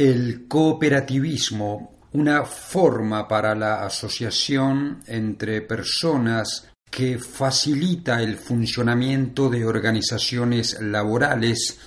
El cooperativismo, una forma para la asociación entre personas que facilita el funcionamiento de organizaciones laborales,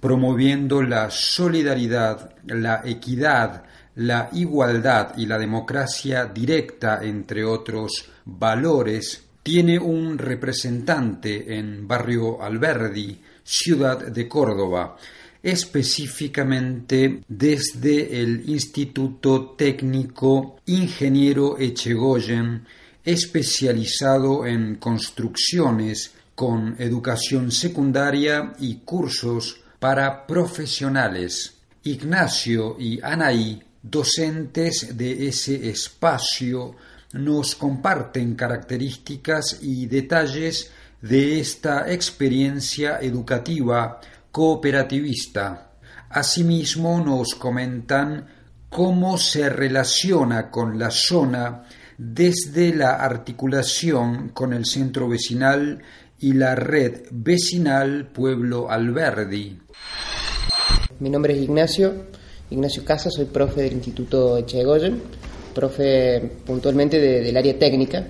promoviendo la solidaridad, la equidad, la igualdad y la democracia directa, entre otros valores, tiene un representante en Barrio Alberdi, ciudad de Córdoba, específicamente desde el Instituto Técnico Ingeniero Echegoyen, especializado en construcciones con educación secundaria y cursos para profesionales. Ignacio y Anaí, docentes de ese espacio, nos comparten características y detalles de esta experiencia educativa cooperativista. Asimismo nos comentan cómo se relaciona con la zona desde la articulación con el centro vecinal y la red vecinal Pueblo Alberdi. Mi nombre es Ignacio, Ignacio Casa, soy profe del Instituto Echegoyen, profe puntualmente del área técnica.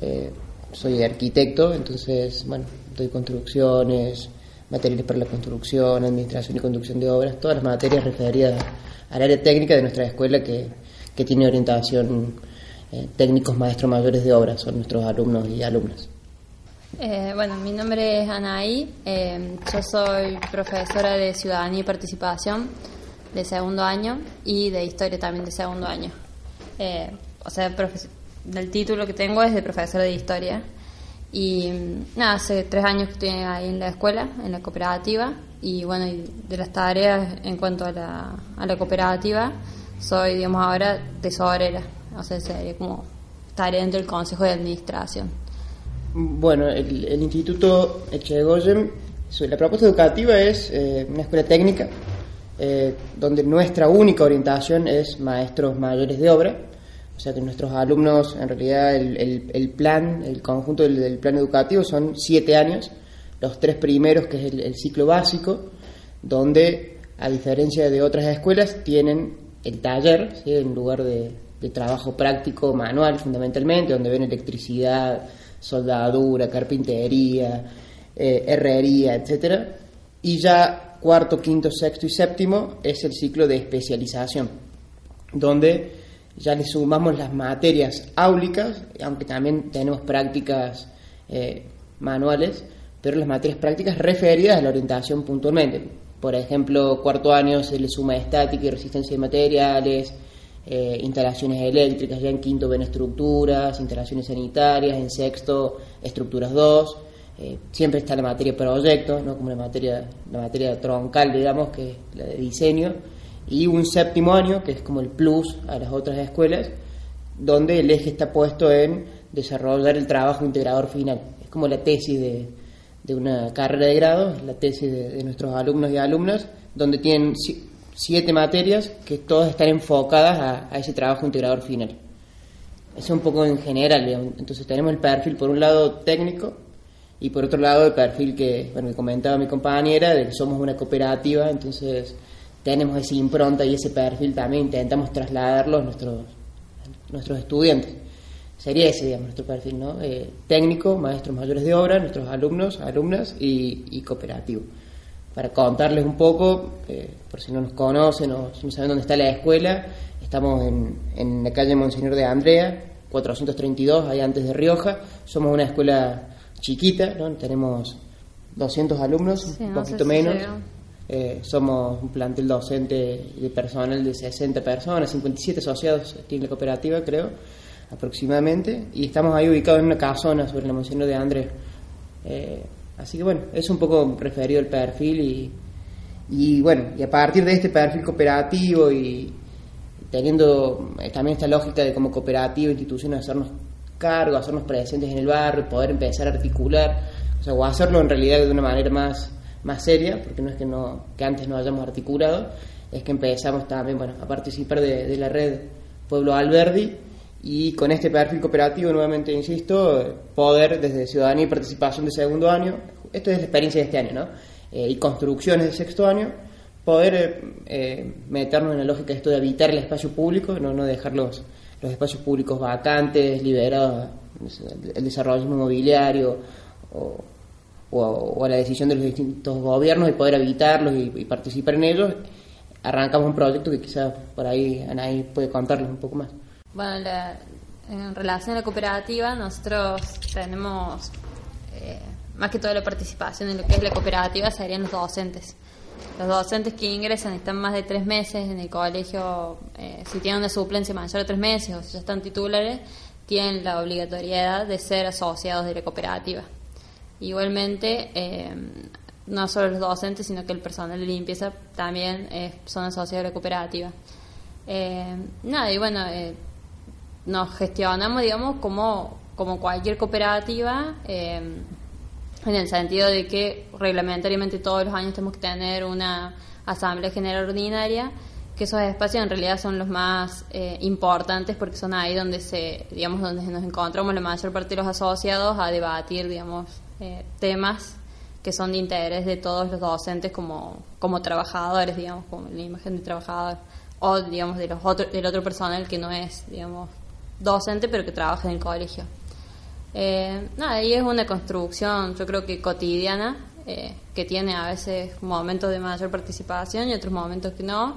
Eh, soy arquitecto, entonces, bueno, doy construcciones, materiales para la construcción, administración y conducción de obras, todas las materias referidas al área técnica de nuestra escuela que, tiene orientación eh, técnicos maestros mayores de obras, son nuestros alumnos y alumnas. Eh, bueno, mi nombre es Anaí, eh, yo soy profesora de Ciudadanía y Participación de segundo año y de Historia también de segundo año. o sea, el título que tengo es de profesora de Historia y nada, hace tres años que estoy ahí en la escuela, en la cooperativa, y bueno, de las tareas en cuanto a la, a la cooperativa, soy, digamos, ahora tesorera, o sea, sería como tarea dentro del Consejo de Administración. Bueno, el, Instituto Echegoyen, la propuesta educativa es eh, una escuela técnica, eh, donde nuestra única orientación es maestros mayores de obra, o sea que nuestros alumnos, en realidad el, plan, el conjunto del, plan educativo son siete años, los tres primeros que es el, ciclo básico, donde a diferencia de otras escuelas tienen el taller, en lugar de, trabajo práctico manual fundamentalmente, donde ven electricidad, soldadura, carpintería, eh, herrería, etcétera, y ya cuarto, quinto, sexto y séptimo es el ciclo de especialización, donde ya le sumamos las materias áulicas, aunque también tenemos prácticas eh, manuales, pero las materias prácticas referidas a la orientación puntualmente. Por ejemplo, cuarto año se le suma estática y resistencia de materiales, eh, instalaciones eléctricas, ya en quinto ven estructuras, instalaciones sanitarias, en sexto estructuras 2. Eh, siempre está la materia proyecto, ¿no? como la materia, la materia troncal, digamos, que es la de diseño y un séptimo año, que es como el plus a las otras escuelas, donde el eje está puesto en desarrollar el trabajo integrador final. Es como la tesis de, de una carrera de grado, la tesis de, nuestros alumnos y alumnas, donde tienen siete materias que todas están enfocadas a, a ese trabajo integrador final. Eso es un poco en general, entonces tenemos el perfil por un lado técnico y por otro lado el perfil que, bueno, que comentaba mi compañera, de que somos una cooperativa, entonces tenemos esa impronta y ese perfil también, intentamos trasladarlo a nuestros, nuestros estudiantes. Sería ese, digamos, nuestro perfil, ¿no? Eh, técnico, maestros mayores de obra, nuestros alumnos, alumnas y, cooperativo. Para contarles un poco, eh, por si no nos conocen o si no saben dónde está la escuela, estamos en, en la calle Monseñor de Andrea, 432, ahí antes de Rioja. Somos una escuela chiquita, ¿no? Tenemos 200 alumnos, un poquito menos. Eh, somos un plantel docente de personal de 60 personas, 57 asociados tiene la cooperativa, creo, aproximadamente, y estamos ahí ubicados en una casona sobre la mención de Andrés. Eh, así que bueno, es un poco referido al perfil y, Y bueno, y a partir de este perfil cooperativo y teniendo eh, también esta lógica de como cooperativa, instituciones, hacernos cargo, hacernos presentes en el barrio, poder empezar a articular, o sea, o hacerlo en realidad de una manera más, más seria, porque no es que, no, que antes no hayamos articulado, es que empezamos también bueno, a participar de, la red Pueblo Alberdi y con este perfil cooperativo, nuevamente insisto, poder desde ciudadanía y participación de segundo año, esto es la experiencia de este año, ¿no? Eh, y construcciones de sexto año, poder eh, meternos en la lógica de esto de habitar el espacio público, no, no dejar los, los espacios públicos vacantes, liberados, el desarrollo inmobiliario o, o, a la decisión de los distintos gobiernos y poder habitarlos y, participar en ellos, arrancamos un proyecto que quizás por ahí Anaí puede contarles un poco más. Bueno, en relación a la cooperativa, nosotros tenemos más que toda la participación en lo que es la cooperativa serían los docentes. Los docentes que ingresan están más de tres meses en el colegio, eh, si tienen una suplencia mayor de tres meses o si ya están titulares, tienen la obligatoriedad de ser asociados de la cooperativa. Igualmente, eh, no solo los docentes, sino que el personal de limpieza también eh, son asociados de la cooperativa. nada, y bueno, nos gestionamos, digamos, como, como cualquier cooperativa en el sentido de que reglamentariamente todos los años tenemos que tener una asamblea general ordinaria, que esos espacios en realidad son los más eh, importantes porque son ahí donde se, digamos, donde nos encontramos la mayor parte de los asociados a debatir, digamos, eh, temas que son de interés de todos los docentes como, como trabajadores, digamos, como la imagen de trabajador, o digamos de los otros del otro personal que no es, digamos, docente pero que trabaja en el colegio. Eh, nada, y es una construcción, yo creo que cotidiana, eh, que tiene a veces momentos de mayor participación y otros momentos que no,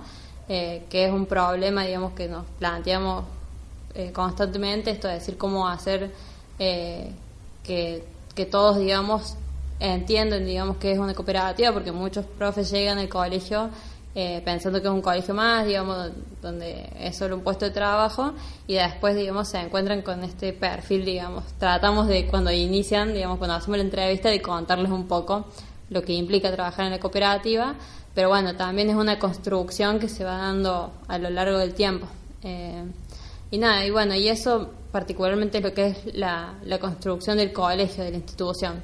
eh, que es un problema, digamos, que nos planteamos eh, constantemente, esto de decir cómo hacer que, que todos, digamos, entiendan, digamos, que es una cooperativa, porque muchos profes llegan al colegio eh, pensando que es un colegio más, digamos, donde es solo un puesto de trabajo y después, digamos, se encuentran con este perfil, digamos. Tratamos de, cuando inician, digamos, cuando hacemos la entrevista, de contarles un poco lo que implica trabajar en la cooperativa, pero bueno, también es una construcción que se va dando a lo largo del tiempo. Eh, y nada, y bueno, y eso particularmente es lo que es la, la construcción del colegio, de la institución.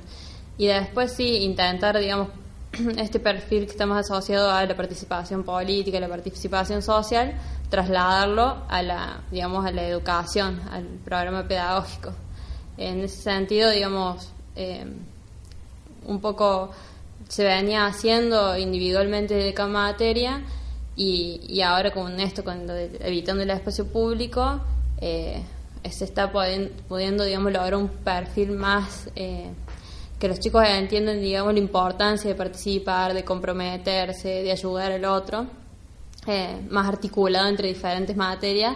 Y después sí, intentar, digamos, este perfil que estamos asociado a la participación política, la participación social, trasladarlo a la, digamos, a la educación, al programa pedagógico. En ese sentido, digamos, eh, un poco se venía haciendo individualmente de cada materia y, ahora con esto, con evitando el espacio público, eh, se está pudiendo, digamos, lograr un perfil más eh, que los chicos entiendan, digamos, la importancia de participar, de comprometerse, de ayudar al otro, eh, más articulado entre diferentes materias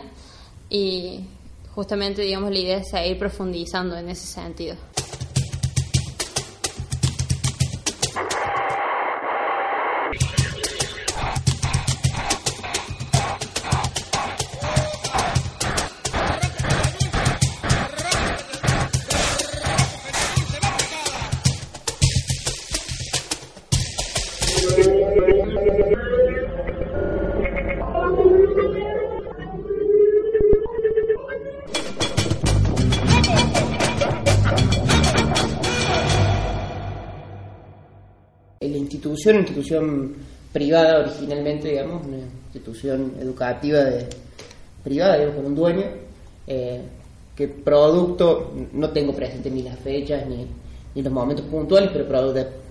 y justamente, digamos, la idea es seguir profundizando en ese sentido. Institución, una institución privada originalmente, digamos, una institución educativa de, privada, digamos, con un dueño, eh, que producto, no tengo presente ni las fechas ni, ni los momentos puntuales, pero producto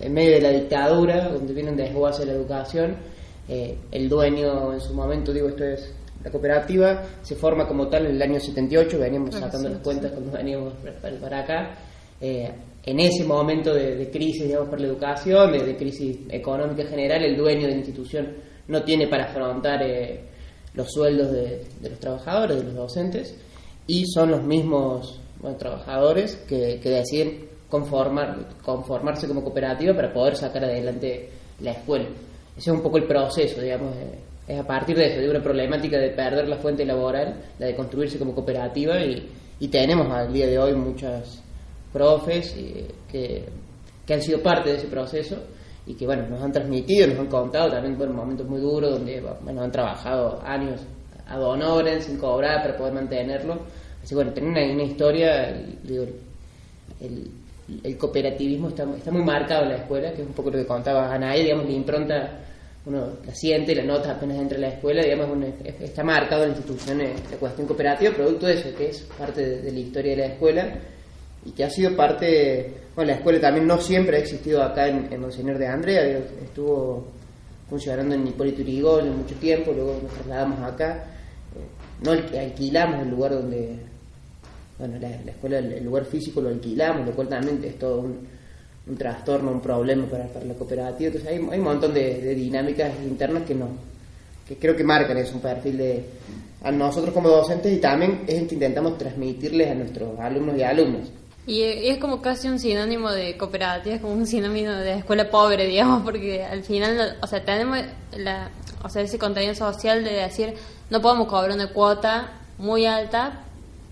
en medio de la dictadura, donde vienen desguace de la educación, eh, el dueño en su momento, digo, esto es la cooperativa, se forma como tal en el año 78, veníamos sacando las cuentas cuando veníamos para, acá. Eh, en ese momento de, crisis, digamos, por la educación, de, crisis económica general, el dueño de la institución no tiene para afrontar eh, los sueldos de, los trabajadores, de los docentes, y son los mismos trabajadores que, deciden conformar, conformarse como cooperativa para poder sacar adelante la escuela. Ese es un poco el proceso, digamos, es a partir de eso, de una problemática de perder la fuente laboral, la de construirse como cooperativa, y tenemos al día de hoy muchas profes que, que, han sido parte de ese proceso y que bueno, nos han transmitido, nos han contado también bueno, momentos muy duros donde bueno, han trabajado años a honoren sin cobrar para poder mantenerlo. Así bueno, tener una, historia, el, cooperativismo está, está muy marcado en la escuela, que es un poco lo que contaba Anaí, digamos, la impronta uno la siente, la nota apenas entra a la escuela, digamos, está marcado en la institución la cuestión cooperativa, producto de eso, que es parte de, la historia de la escuela y que ha sido parte, bueno, la escuela también no siempre ha existido acá en, en Monseñor de Andrea, estuvo funcionando en Hipólito en mucho tiempo, luego nos trasladamos acá, eh, no alquilamos el lugar donde, bueno, la, escuela, el, lugar físico lo alquilamos, lo cual también es todo un, un trastorno, un problema para, para la cooperativa. Entonces hay, hay un montón de, dinámicas internas que no, que creo que marcan es un perfil de a nosotros como docentes y también es el que intentamos transmitirles a nuestros alumnos y alumnas. Y es como casi un sinónimo de cooperativa, es como un sinónimo de escuela pobre, digamos, porque al final, o sea, tenemos la, o sea, ese contenido social de decir, no podemos cobrar una cuota muy alta,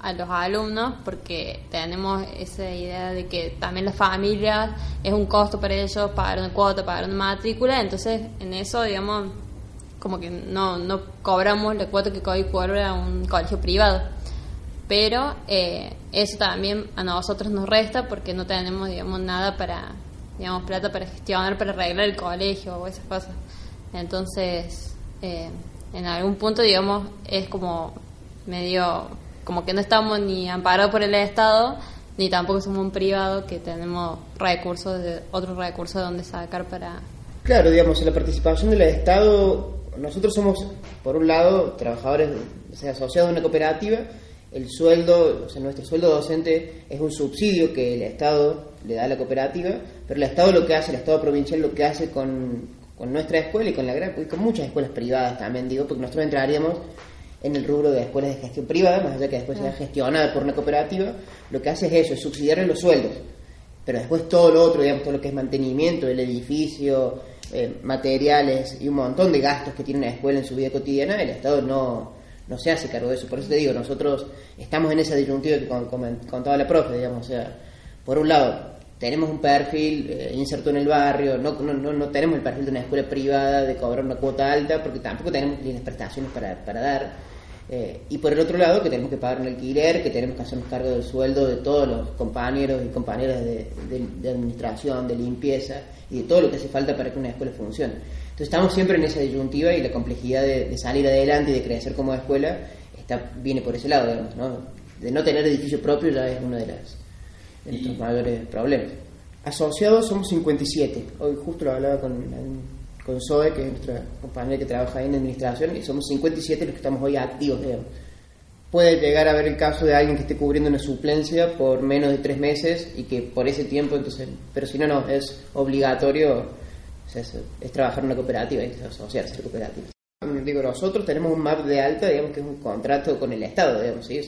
a los alumnos porque tenemos esa idea de que también las familias es un costo para ellos pagar una cuota, pagar una matrícula, entonces en eso, digamos, como que no, no cobramos la cuota que cobra un colegio privado. Pero eh, eso también a nosotros nos resta porque no tenemos, digamos, nada para, digamos, plata para gestionar, para arreglar el colegio o esas cosas. Entonces, eh, en algún punto, digamos, es como medio como que no estamos ni amparados por el Estado, ni tampoco somos un privado que tenemos recursos, de, otros recursos de donde sacar para... Claro, digamos, la participación del Estado, nosotros somos, por un lado, trabajadores, o asociados a una cooperativa, el sueldo, o sea, nuestro sueldo docente es un subsidio que el Estado le da a la cooperativa, pero el Estado lo que hace, el Estado provincial lo que hace con, con nuestra escuela y con, la, y con muchas escuelas privadas también, digo, porque nosotros entraríamos en el rubro de escuelas de gestión privada, más allá que después sea gestionada por una cooperativa, lo que hace es eso, es subsidiar los sueldos. Pero después todo lo otro, digamos, todo lo que es mantenimiento del edificio, eh, materiales y un montón de gastos que tiene una escuela en su vida cotidiana, el Estado no, no se hace cargo de eso. Por eso te digo, nosotros estamos en esa disyuntiva que contaba la profe, digamos, o sea, por un lado, tenemos un perfil eh, inserto en el barrio, no, no, no, tenemos el perfil de una escuela privada de cobrar una cuota alta, porque tampoco tenemos las prestaciones para, para dar. Eh, y por el otro lado, que tenemos que pagar un alquiler, que tenemos que hacernos cargo del sueldo de todos los compañeros y compañeras de, administración, de limpieza y de todo lo que hace falta para que una escuela funcione. Entonces estamos siempre en esa disyuntiva y la complejidad de, salir adelante y de crecer como escuela está, viene por ese lado, digamos, ¿no? De no tener edificio propio ya es uno de, las, de nuestros mayores problemas. Asociados somos 57. Hoy justo lo hablaba con con Zoe, que es nuestra compañera que trabaja ahí en administración, y somos 57 los que estamos hoy activos, digamos. Puede llegar a haber el caso de alguien que esté cubriendo una suplencia por menos de tres meses y que por ese tiempo, entonces, pero si no, no, es obligatorio, es, trabajar en una cooperativa, es asociarse a cooperativa. Digo, nosotros tenemos un MAP de alta, digamos que es un contrato con el Estado, digamos, ¿sí?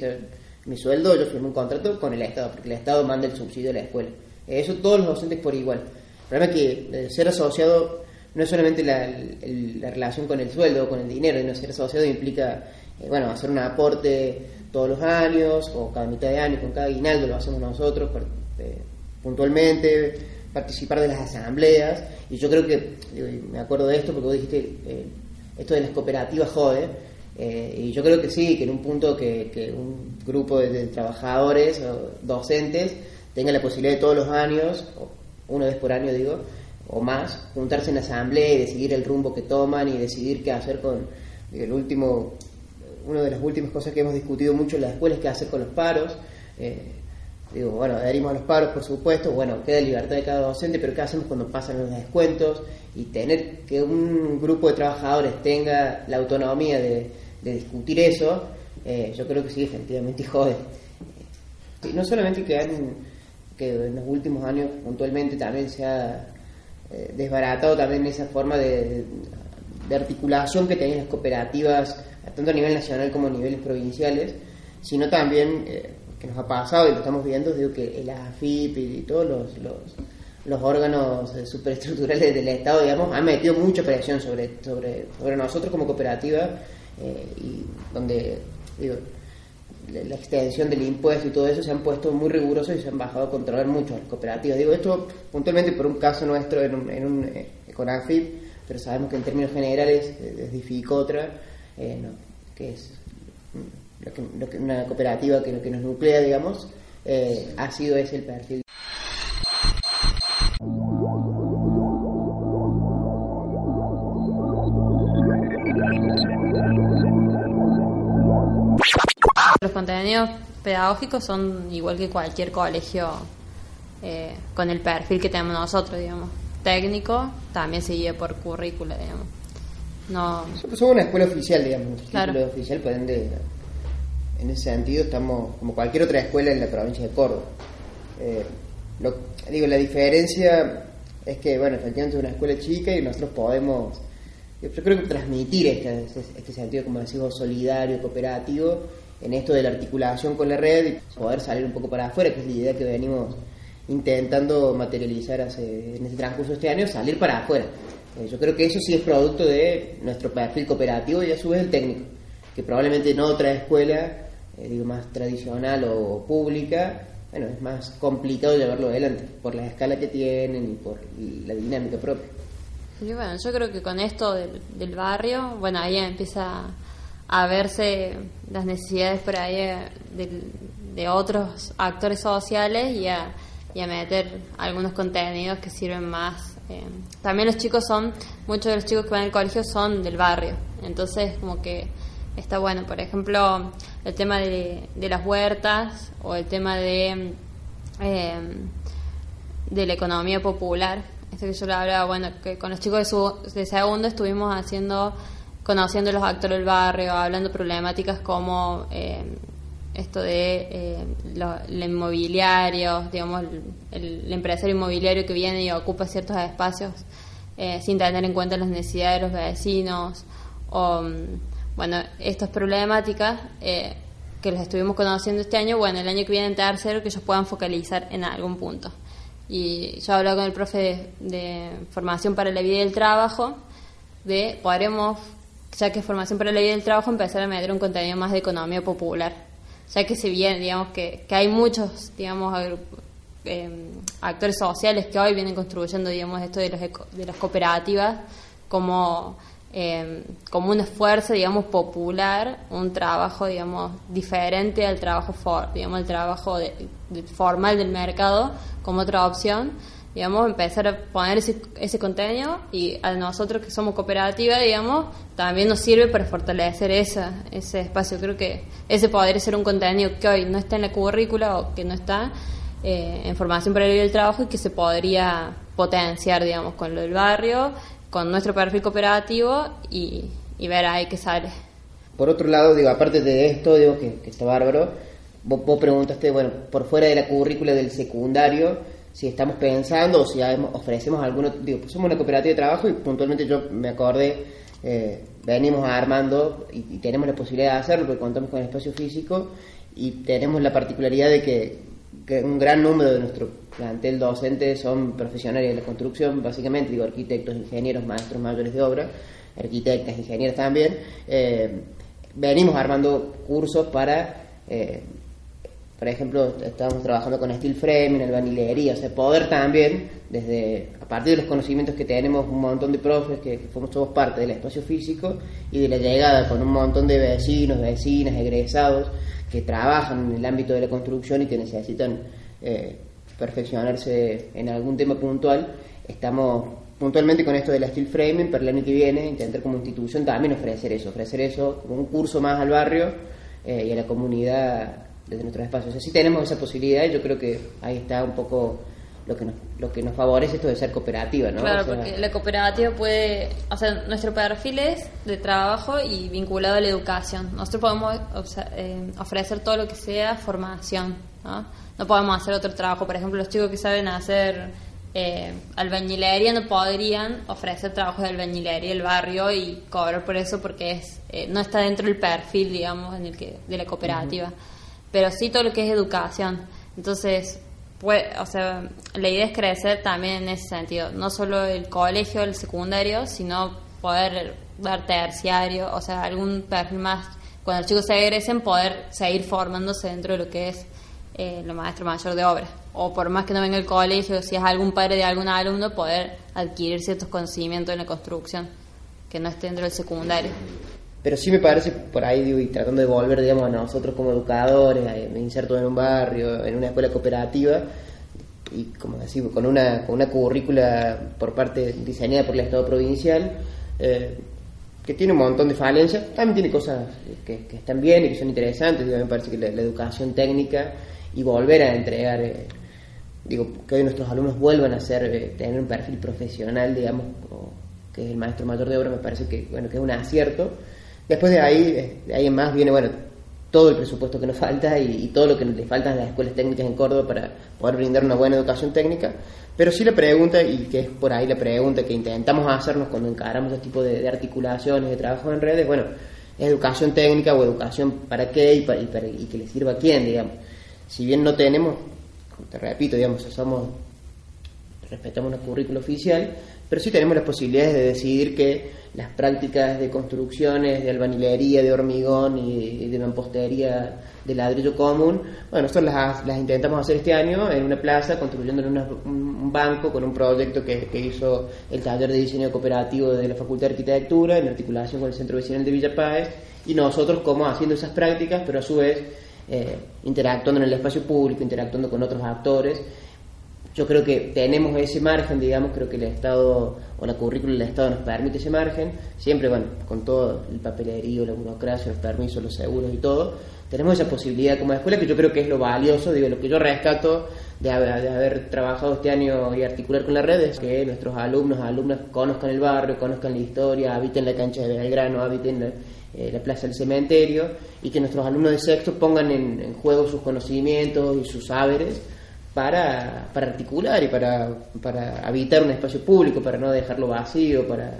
mi sueldo, yo firmo un contrato con el Estado, porque el Estado manda el subsidio a la escuela. Eso todos los docentes por igual. El problema es que eh, ser asociado no es solamente la, relación con el sueldo o con el dinero, no ser asociado implica, eh, bueno, hacer un aporte todos los años o cada mitad de año, con cada aguinaldo lo hacemos nosotros eh, puntualmente, participar de las asambleas, y yo creo que, me acuerdo de esto porque vos dijiste, eh, esto de las cooperativas jode, y yo creo que sí, que en un punto que, un grupo de, trabajadores o docentes tenga la posibilidad de todos los años, o una vez por año digo, o más, juntarse en asamblea y decidir el rumbo que toman y decidir qué hacer con el último, una de las últimas cosas que hemos discutido mucho en la escuela es qué hacer con los paros. Eh, digo, bueno, adherimos a los paros, por supuesto, bueno, queda libertad de cada docente, pero ¿qué hacemos cuando pasan los descuentos? Y tener que un grupo de trabajadores tenga la autonomía de, discutir eso, eh, yo creo que sí, efectivamente jode. Y no solamente que, que en los últimos años puntualmente también se ha eh, desbaratado también esa forma de, articulación que tenían las cooperativas, tanto a nivel nacional como a niveles provinciales, sino también, eh, que nos ha pasado y lo estamos viendo, digo que el AFIP y todos los, los, órganos eh, superestructurales del Estado, digamos, han metido mucha presión sobre, sobre, sobre nosotros como cooperativa y donde, digo, la extensión del impuesto y todo eso se han puesto muy rigurosos y se han bajado a controlar mucho las cooperativas. Digo esto puntualmente por un caso nuestro en un, en un, eh, CONAFIP, pero sabemos que en términos generales desde FICOTRA, que es lo que, una cooperativa que lo que nos nuclea, digamos, ha sido ese el perfil. Los contenidos pedagógicos son igual que cualquier colegio eh, con el perfil que tenemos nosotros, digamos. Técnico también se guía por currícula, digamos. No... Somos una escuela oficial, digamos. Claro. Escuela oficial, por ende, en ese sentido estamos como cualquier otra escuela en la provincia de Córdoba. Eh, digo, la diferencia es que, bueno, efectivamente es una escuela chica y nosotros podemos, yo creo que transmitir este, este sentido, como decimos, solidario, cooperativo, en esto de la articulación con la red y poder salir un poco para afuera, que es la idea que venimos intentando materializar hace, en este transcurso de este año, salir para afuera. Eh, yo creo que eso sí es producto de nuestro perfil cooperativo y a su vez el técnico, que probablemente en otra escuela, eh, más tradicional o pública, bueno, es más complicado llevarlo adelante por la escala que tienen y por la dinámica propia. Y bueno, yo creo que con esto del, del barrio, bueno, ahí empieza a verse las necesidades por ahí de, otros actores sociales y a, meter algunos contenidos que sirven más. Eh, también los chicos son, muchos de los chicos que van al colegio son del barrio, entonces como que está bueno. Por ejemplo, el tema de, las huertas o el tema de, de la economía popular. Esto que yo le hablaba, bueno, que con los chicos de, su, de segundo estuvimos haciendo conociendo los actores del barrio, hablando problemáticas como eh, esto de eh, el inmobiliario, digamos, el, empresario inmobiliario que viene y ocupa ciertos espacios eh, sin tener en cuenta las necesidades de los vecinos, o, bueno, estas problemáticas que los estuvimos conociendo este año, bueno, el año que viene en tercero, que ellos puedan focalizar en algún punto. Y yo hablado con el profe de, formación para la vida y el trabajo, de podremos ya que formación para la vida del trabajo, empezar a meter un contenido más de economía popular. Ya que si bien, digamos, que, que hay muchos, digamos, eh, actores sociales que hoy vienen construyendo, digamos, esto de, los, de las cooperativas como, eh, como un esfuerzo, digamos, popular, un trabajo, digamos, diferente al trabajo, for, digamos, el trabajo formal del mercado como otra opción digamos, empezar a poner ese, ese contenido y a nosotros que somos cooperativa, digamos, también nos sirve para fortalecer esa, ese espacio. Creo que ese podría ser un contenido que hoy no está en la currícula o que no está eh, en formación para el trabajo y que se podría potenciar, digamos, con lo del barrio, con nuestro perfil cooperativo y, ver ahí qué sale. Por otro lado, digo, aparte de esto, digo que, está bárbaro, vos, vos preguntaste, bueno, por fuera de la currícula del secundario, si estamos pensando o si ofrecemos alguno, digo, pues somos una cooperativa de trabajo y puntualmente yo me acordé, eh, venimos armando y, tenemos la posibilidad de hacerlo porque contamos con el espacio físico y tenemos la particularidad de que, un gran número de nuestro plantel docente son profesionales de la construcción, básicamente, digo, arquitectos, ingenieros, maestros mayores de obra, arquitectas, ingenieros también. Eh, venimos armando cursos para eh, por ejemplo, estamos trabajando con steel framing, albanilería, o sea, poder también, desde a partir de los conocimientos que tenemos, un montón de profes que, somos todos parte del espacio físico y de la llegada con un montón de vecinos, vecinas, egresados que trabajan en el ámbito de la construcción y que necesitan eh, perfeccionarse en algún tema puntual, estamos puntualmente con esto del steel framing para el año que viene, intentar como institución también ofrecer eso, ofrecer eso como un curso más al barrio eh, y a la comunidad desde nuestros espacios. O sea, tenemos esa posibilidad yo creo que ahí está un poco lo que nos, lo que nos favorece esto de ser cooperativa, ¿no? Claro, porque la cooperativa puede, o sea, nuestro perfil es de trabajo y vinculado a la educación. Nosotros podemos eh, ofrecer todo lo que sea formación, ¿no? No podemos hacer otro trabajo. Por ejemplo, los chicos que saben hacer eh, albañilería no podrían ofrecer trabajos de albañilería el barrio y cobrar por eso porque es eh, no está dentro del perfil, digamos, en el que de la cooperativa pero sí todo lo que es educación. Entonces, pues, o sea, la idea es crecer también en ese sentido, no solo el colegio, el secundario, sino poder dar terciario, o sea, algún perfil más, cuando los chicos se egresen, poder seguir formándose dentro de lo que es eh, lo maestro mayor de obra. O por más que no venga el colegio, si es algún padre de algún alumno, poder adquirir ciertos conocimientos en la construcción que no estén dentro del secundario. Pero sí me parece, por ahí digo, y tratando de volver, digamos, a nosotros como educadores, me inserto en un barrio, en una escuela cooperativa, y como decimos, con una, con una currícula por parte diseñada por el Estado provincial, eh, que tiene un montón de falencias, también tiene cosas que, están bien y que son interesantes, digo, me parece que la, educación técnica y volver a entregar, eh, digo, que hoy nuestros alumnos vuelvan a ser, eh, tener un perfil profesional, digamos, que es el maestro mayor de obra, me parece que, bueno, que es un acierto. Después de ahí, de ahí en más viene, bueno, todo el presupuesto que nos falta y, todo lo que le falta a las escuelas técnicas en Córdoba para poder brindar una buena educación técnica. Pero sí la pregunta, y que es por ahí la pregunta que intentamos hacernos cuando encaramos este tipo de, articulaciones, de trabajo en redes, bueno, ¿es educación técnica o educación para qué y, para, y, que le sirva a quién, digamos? Si bien no tenemos, te repito, digamos, somos, respetamos una currícula oficial, pero sí tenemos las posibilidades de decidir que las prácticas de construcciones, de albañilería, de hormigón y de mampostería de ladrillo común, bueno, nosotros las, las intentamos hacer este año en una plaza, construyendo en un banco con un proyecto que, que, hizo el taller de diseño cooperativo de la Facultad de Arquitectura en articulación con el Centro Vecinal de Villa Páez, y nosotros como haciendo esas prácticas, pero a su vez eh, interactuando en el espacio público, interactuando con otros actores, yo creo que tenemos ese margen, digamos, creo que el Estado o la currícula del Estado nos permite ese margen, siempre, bueno, con todo el papelerío, la burocracia, los permisos, los seguros y todo, tenemos esa posibilidad como escuela que yo creo que es lo valioso, digo, lo que yo rescato de haber, trabajado este año y articular con las redes, que nuestros alumnos, alumnas conozcan el barrio, conozcan la historia, habiten la cancha de Belgrano, habiten la, eh, la plaza del cementerio y que nuestros alumnos de sexto pongan en, en juego sus conocimientos y sus saberes para, para articular y para, para habitar un espacio público, para no dejarlo vacío, para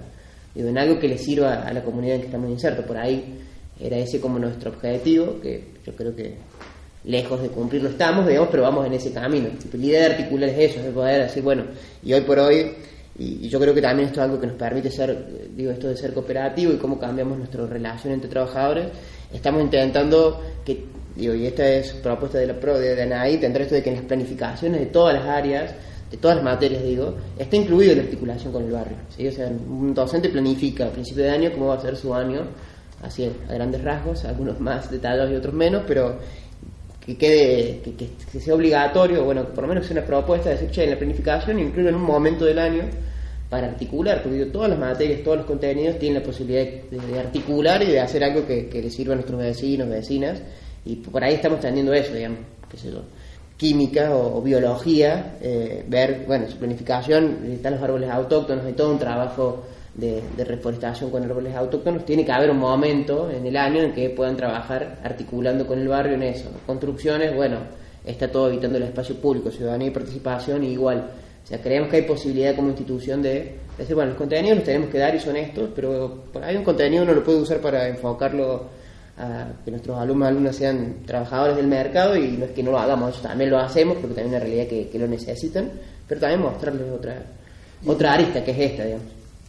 digo, en algo que le sirva a la comunidad en que estamos insertos. Por ahí era ese como nuestro objetivo, que yo creo que lejos de cumplirlo estamos, digamos, pero vamos en ese camino. La idea de articular es eso, es poder decir, bueno, y hoy por hoy, y, yo creo que también esto es algo que nos permite ser, digo, esto de ser cooperativo y cómo cambiamos nuestra relación entre trabajadores, estamos intentando que y esta es propuesta de la PRO de, ANAI, tendrá esto de que en las planificaciones de todas las áreas, de todas las materias, digo, está incluido la articulación con el barrio. ¿sí? O sea, un docente planifica a principio de año cómo va a ser su año, así a grandes rasgos, algunos más detallados y otros menos, pero que quede, que, sea obligatorio, bueno, por lo menos sea una propuesta de decir, che, en la planificación incluyo en un momento del año para articular, porque digo, todas las materias, todos los contenidos tienen la posibilidad de, articular y de hacer algo que, que le sirva a nuestros vecinos, vecinas, y por ahí estamos teniendo eso, digamos, qué sé yo, química o, biología, eh, ver, bueno, su planificación, están los árboles autóctonos, hay todo un trabajo de, reforestación con árboles autóctonos, tiene que haber un momento en el año en que puedan trabajar articulando con el barrio en eso. Construcciones, bueno, está todo evitando el espacio público, ciudadanía y participación, igual. O sea, creemos que hay posibilidad como institución de, decir, bueno, los contenidos los tenemos que dar y son estos, pero ahí un contenido uno lo puede usar para enfocarlo a que nuestros alumnos alumnas sean trabajadores del mercado y no es que no lo hagamos, también lo hacemos porque también es una realidad que, lo necesitan, pero también mostrarles otra, otra arista que es esta, digamos.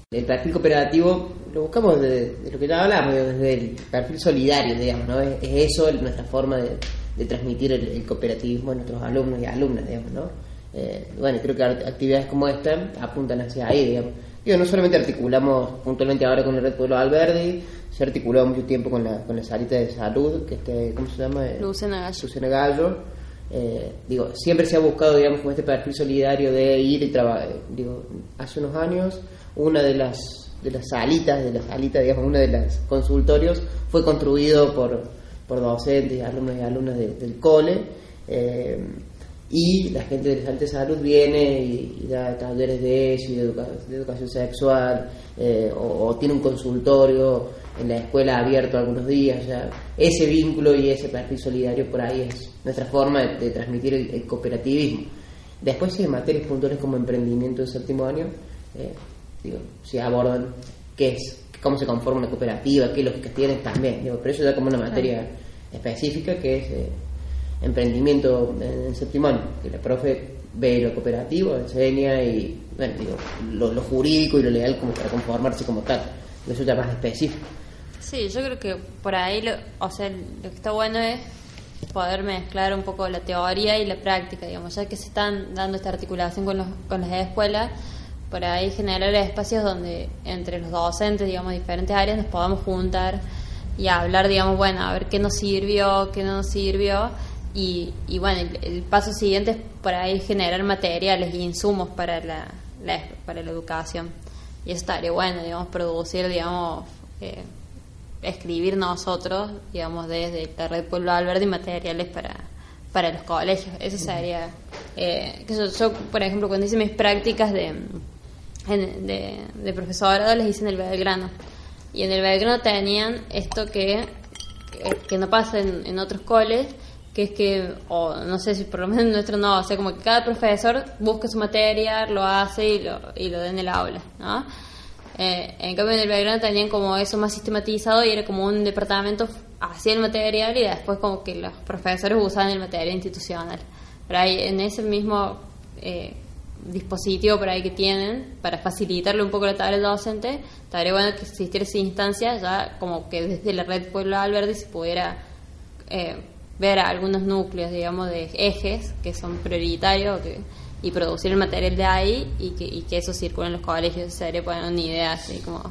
El perfil cooperativo lo buscamos de, lo que ya hablamos, desde el perfil solidario, digamos, ¿no? Es, eso nuestra forma de, transmitir el, cooperativismo a nuestros alumnos y alumnas, digamos, ¿no? Eh, bueno, creo que actividades como esta apuntan hacia ahí, digamos. Digo, no solamente articulamos puntualmente ahora con el Red Pueblo Alberdi, se ha articulado mucho tiempo con la, con la salita de salud, que este, ¿cómo se llama? Lucena Gallo. Lucena Gallo. Eh, digo, siempre se ha buscado, digamos, con este perfil solidario de ir y trabajar. Digo, hace unos años, una de las de las salitas, de las salitas, digamos, uno de los consultorios fue construido por, por docentes, alumnos y alumnas del cole. Eh, y la gente de la salud viene y, da talleres de eso, de, educación sexual, eh, o, tiene un consultorio en la escuela abierto algunos días. ese vínculo y ese perfil solidario por ahí es nuestra forma de, transmitir el, cooperativismo. Después, si en materias puntuales como emprendimiento de séptimo año, eh, digo, si abordan qué es, cómo se conforma una cooperativa, qué lógicas tienen también. Digo, pero eso ya como una materia específica que es eh, emprendimiento en, séptimo año, que la profe ve lo cooperativo, enseña y, bueno, digo, lo, lo jurídico y lo legal como para conformarse como tal. Eso ya más específico. Sí, yo creo que por ahí, lo, o sea, lo que está bueno es poder mezclar un poco la teoría y la práctica, digamos, ya que se están dando esta articulación con, los, con las escuelas, por ahí generar espacios donde entre los docentes, digamos, diferentes áreas nos podamos juntar y hablar, digamos, bueno, a ver qué nos sirvió, qué no nos sirvió. Y, y bueno, el, paso siguiente es por ahí generar materiales y insumos para la, para la educación. Y eso estaría bueno, digamos, producir, digamos, eh, escribir nosotros, digamos, desde la Red Pueblo Alberdi materiales para, para los colegios. Eso sería. Eh, que yo, por ejemplo, cuando hice mis prácticas de, de, de profesorado, les hice en el Belgrano. Y en el Belgrano tenían esto que, que, no pasa en, otros coles, que es que, o no sé si por lo menos en nuestro no, o sea, como que cada profesor busca su materia, lo hace y lo, y lo da en el aula, ¿no? Eh, en cambio en el Belgrano tenían como eso más sistematizado y era como un departamento hacía el material y después como que los profesores usaban el material institucional. Pero ahí en ese mismo eh, dispositivo por ahí que tienen para facilitarle un poco la tarea al docente, estaría bueno que existiera esa instancia ya como que desde la red Pueblo Alberdi se pudiera eh, ver algunos núcleos, digamos, de ejes que son prioritarios y producir el material de ahí y que, y que eso circule en los colegios. Sería bueno, una idea así como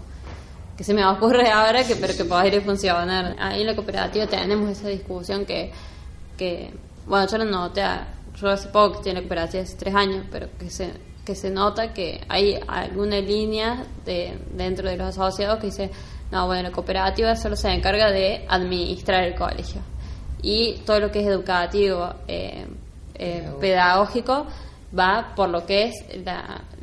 que se me ocurre ahora que pero que podría funcionar. Ahí en la cooperativa tenemos esa discusión que, que bueno, yo lo noté yo hace poco que estoy en la cooperativa hace tres años, pero que se, que se nota que hay alguna línea de, dentro de los asociados que dice, no, bueno, la cooperativa solo se encarga de administrar el colegio. Y todo lo que es educativo, eh, eh, pedagógico, va por lo que es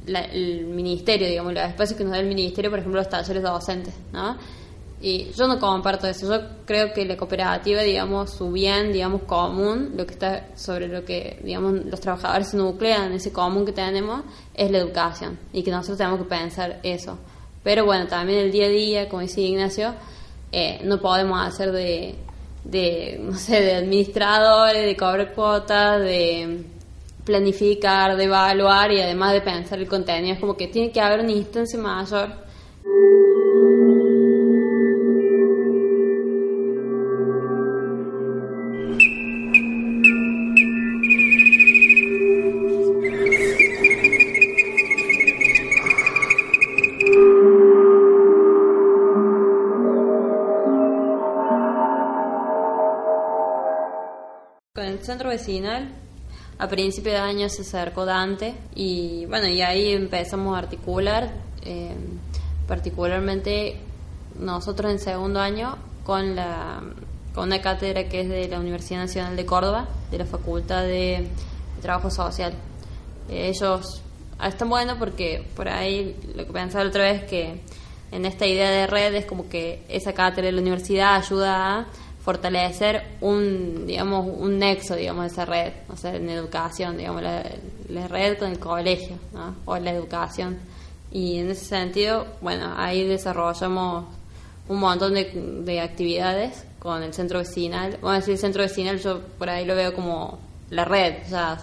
el ministerio, digamos, los espacios que nos da el ministerio, por ejemplo, los talleres docentes, ¿no? Y yo no comparto eso. Yo creo que la cooperativa, digamos, su bien, digamos, común, lo que está sobre lo que, digamos, los trabajadores nuclean, ese común que tenemos, es la educación. Y que nosotros tenemos que pensar eso. Pero bueno, también el día a día, como dice Ignacio, eh, no podemos hacer de, no sé, de administradores, de cobrar cuotas, de planificar, evaluar y además de pensar el contenido. Es como que tiene que haber una instancia mayor centro vecinal. A principio de año se acercó Dante y bueno, y ahí empezamos a articular, eh, particularmente nosotros en segundo año con la con una cátedra que es de la Universidad Nacional de Córdoba, de la Facultad de Trabajo Social. ellos ah, están buenos porque por ahí lo que pensaba otra vez que en esta idea de red es como que esa cátedra de la universidad ayuda a fortalecer un, digamos, un nexo, digamos, de esa red, o sea, en educación, digamos, la, red con el colegio, o la educación. Y en ese sentido, bueno, ahí desarrollamos un montón de, actividades con el centro vecinal. Bueno, decir el centro vecinal yo por ahí lo veo como la red, o sea,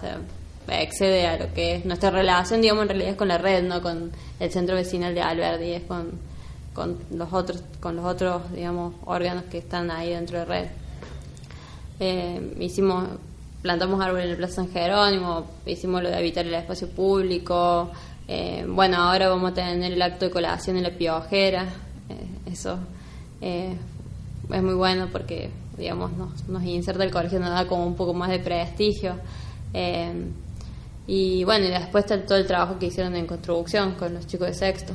excede a lo que es nuestra relación, digamos, en realidad es con la red, no con el centro vecinal de Alberdi, es con con los otros con los otros digamos órganos que están ahí dentro de red. Eh, hicimos plantamos árboles en el Plaza San Jerónimo hicimos lo de habitar el espacio público eh, bueno ahora vamos a tener el acto de colación en la piojera eh, eso es muy bueno porque digamos nos, nos inserta el colegio nos da como un poco más de prestigio. Y bueno y después está todo el trabajo que hicieron en construcción con los chicos de sexto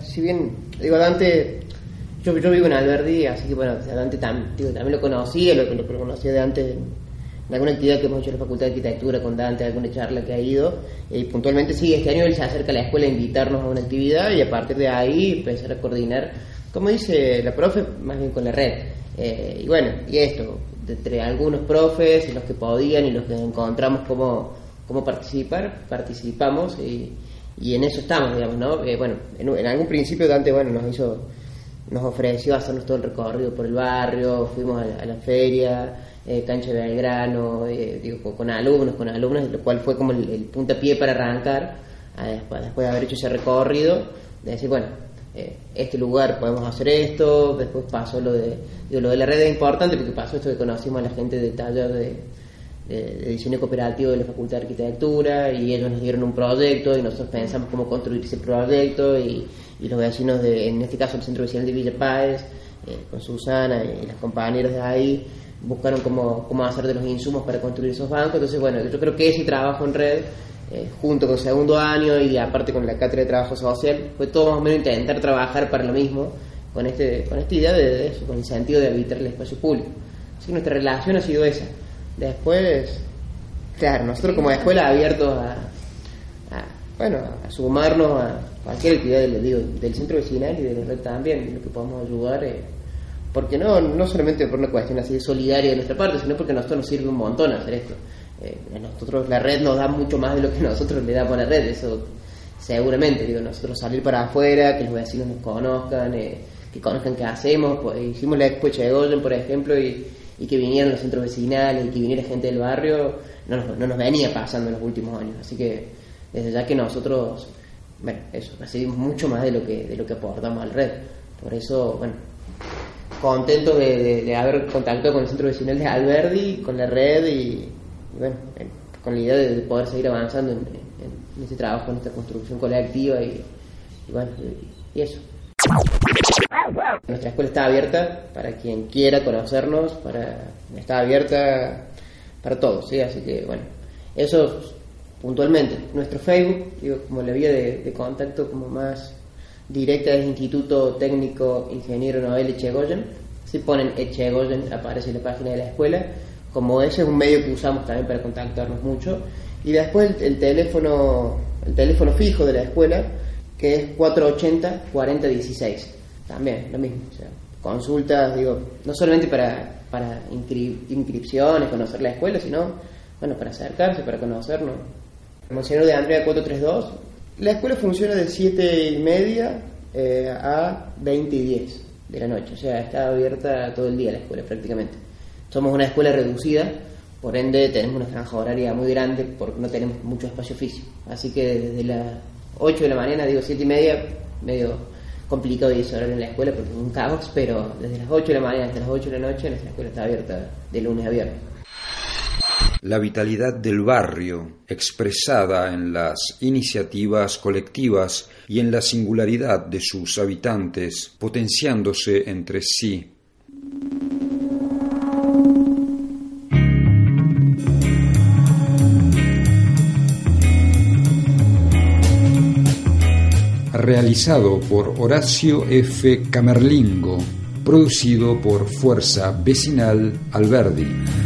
si bien, digo, Dante, yo, yo vivo en Alberdi, así que bueno, Dante también lo conocía, lo, lo, lo conocía de antes en alguna actividad que hemos hecho en la Facultad de Arquitectura con Dante, alguna charla que ha ido, y puntualmente sí, este año él se acerca a la escuela a invitarnos a una actividad y a partir de ahí empezar a coordinar, como dice la profe, más bien con la red. Eh, y bueno, y esto, entre algunos profes los que podían y los que encontramos cómo, cómo participar, participamos y y en eso estamos, digamos, ¿no? Eh, bueno, en, algún principio Dante, bueno, nos hizo, nos ofreció hacernos todo el recorrido por el barrio, fuimos a la, feria, eh, cancha de Belgrano, eh, digo, con, alumnos, con alumnos, lo cual fue como el, puntapié para arrancar, después, después, de haber hecho ese recorrido, de decir, bueno, este lugar podemos hacer esto, después pasó lo de, digo, lo de la red es importante porque pasó esto que conocimos a la gente de taller de de, diseño cooperativo de la Facultad de Arquitectura y ellos nos dieron un proyecto y nosotros pensamos cómo construir ese proyecto y, los vecinos, de, en este caso el Centro Vecinal de Villa Páez, eh, con Susana y las compañeras de ahí, buscaron cómo, cómo hacer de los insumos para construir esos bancos. Entonces, bueno, yo creo que ese trabajo en red, eh, junto con segundo año y aparte con la cátedra de trabajo social, fue todo más o menos intentar trabajar para lo mismo, con, este, con esta idea de, eso, con el sentido de habitar el espacio público. Así que nuestra relación ha sido esa. Después, claro, nosotros como escuela abiertos a, bueno, a sumarnos a cualquier actividad del, del centro vecinal y de la red también, lo que podamos ayudar. Eh, porque no, no solamente por una cuestión así solidaria de nuestra parte, sino porque a nosotros nos sirve un montón hacer esto. Eh, a nosotros la red nos da mucho más de lo que nosotros le damos a la red, eso seguramente, digo, nosotros salir para afuera, que los vecinos nos conozcan, eh, que conozcan qué hacemos, pues, hicimos la Expo Goyen, por ejemplo, y, que vinieran los centros vecinales y que viniera gente del barrio, no no nos venía pasando en los últimos años, así que desde ya que nosotros, bueno, eso, recibimos mucho más de lo que, de lo que aportamos al red, por eso, bueno, contento de, haber contactado con el centro vecinal de Alberdi, con la red y, bueno, con la idea de, poder seguir avanzando en, este trabajo, en esta construcción colectiva y, bueno, y, eso. Nuestra escuela está abierta para quien quiera conocernos, para está abierta para todos, ¿sí? así que bueno, eso puntualmente. Nuestro Facebook, digo, como la vía de, contacto como más directa del Instituto Técnico Ingeniero Noel Echegoyen. Si ponen Echegoyen aparece la página de la escuela. Como ese es un medio que usamos también para contactarnos mucho. Y después el, teléfono el teléfono fijo de la escuela, que es 480 4016. También, lo mismo. O sea, consultas, digo, no solamente para, para inscripciones, conocer la escuela, sino, bueno, para acercarse, para conocernos. Monseñor de Andrea 432 la escuela funciona de 7 y media eh, a 20 y 10 de la noche, o sea, está abierta todo el día la escuela prácticamente. Somos una escuela reducida, por ende tenemos una franja horaria muy grande porque no tenemos mucho espacio físico. Así que desde las 8 de la mañana, digo 7 y media, medio complicado y horario en la escuela porque es un caos, pero desde las 8 de la mañana hasta las 8 de la noche nuestra escuela está abierta de lunes a viernes la vitalidad del barrio, expresada en las iniciativas colectivas y en la singularidad de sus habitantes, potenciándose entre sí. Realizado por Horacio F. Camerlingo, producido por Fuerza Vecinal Alberdi.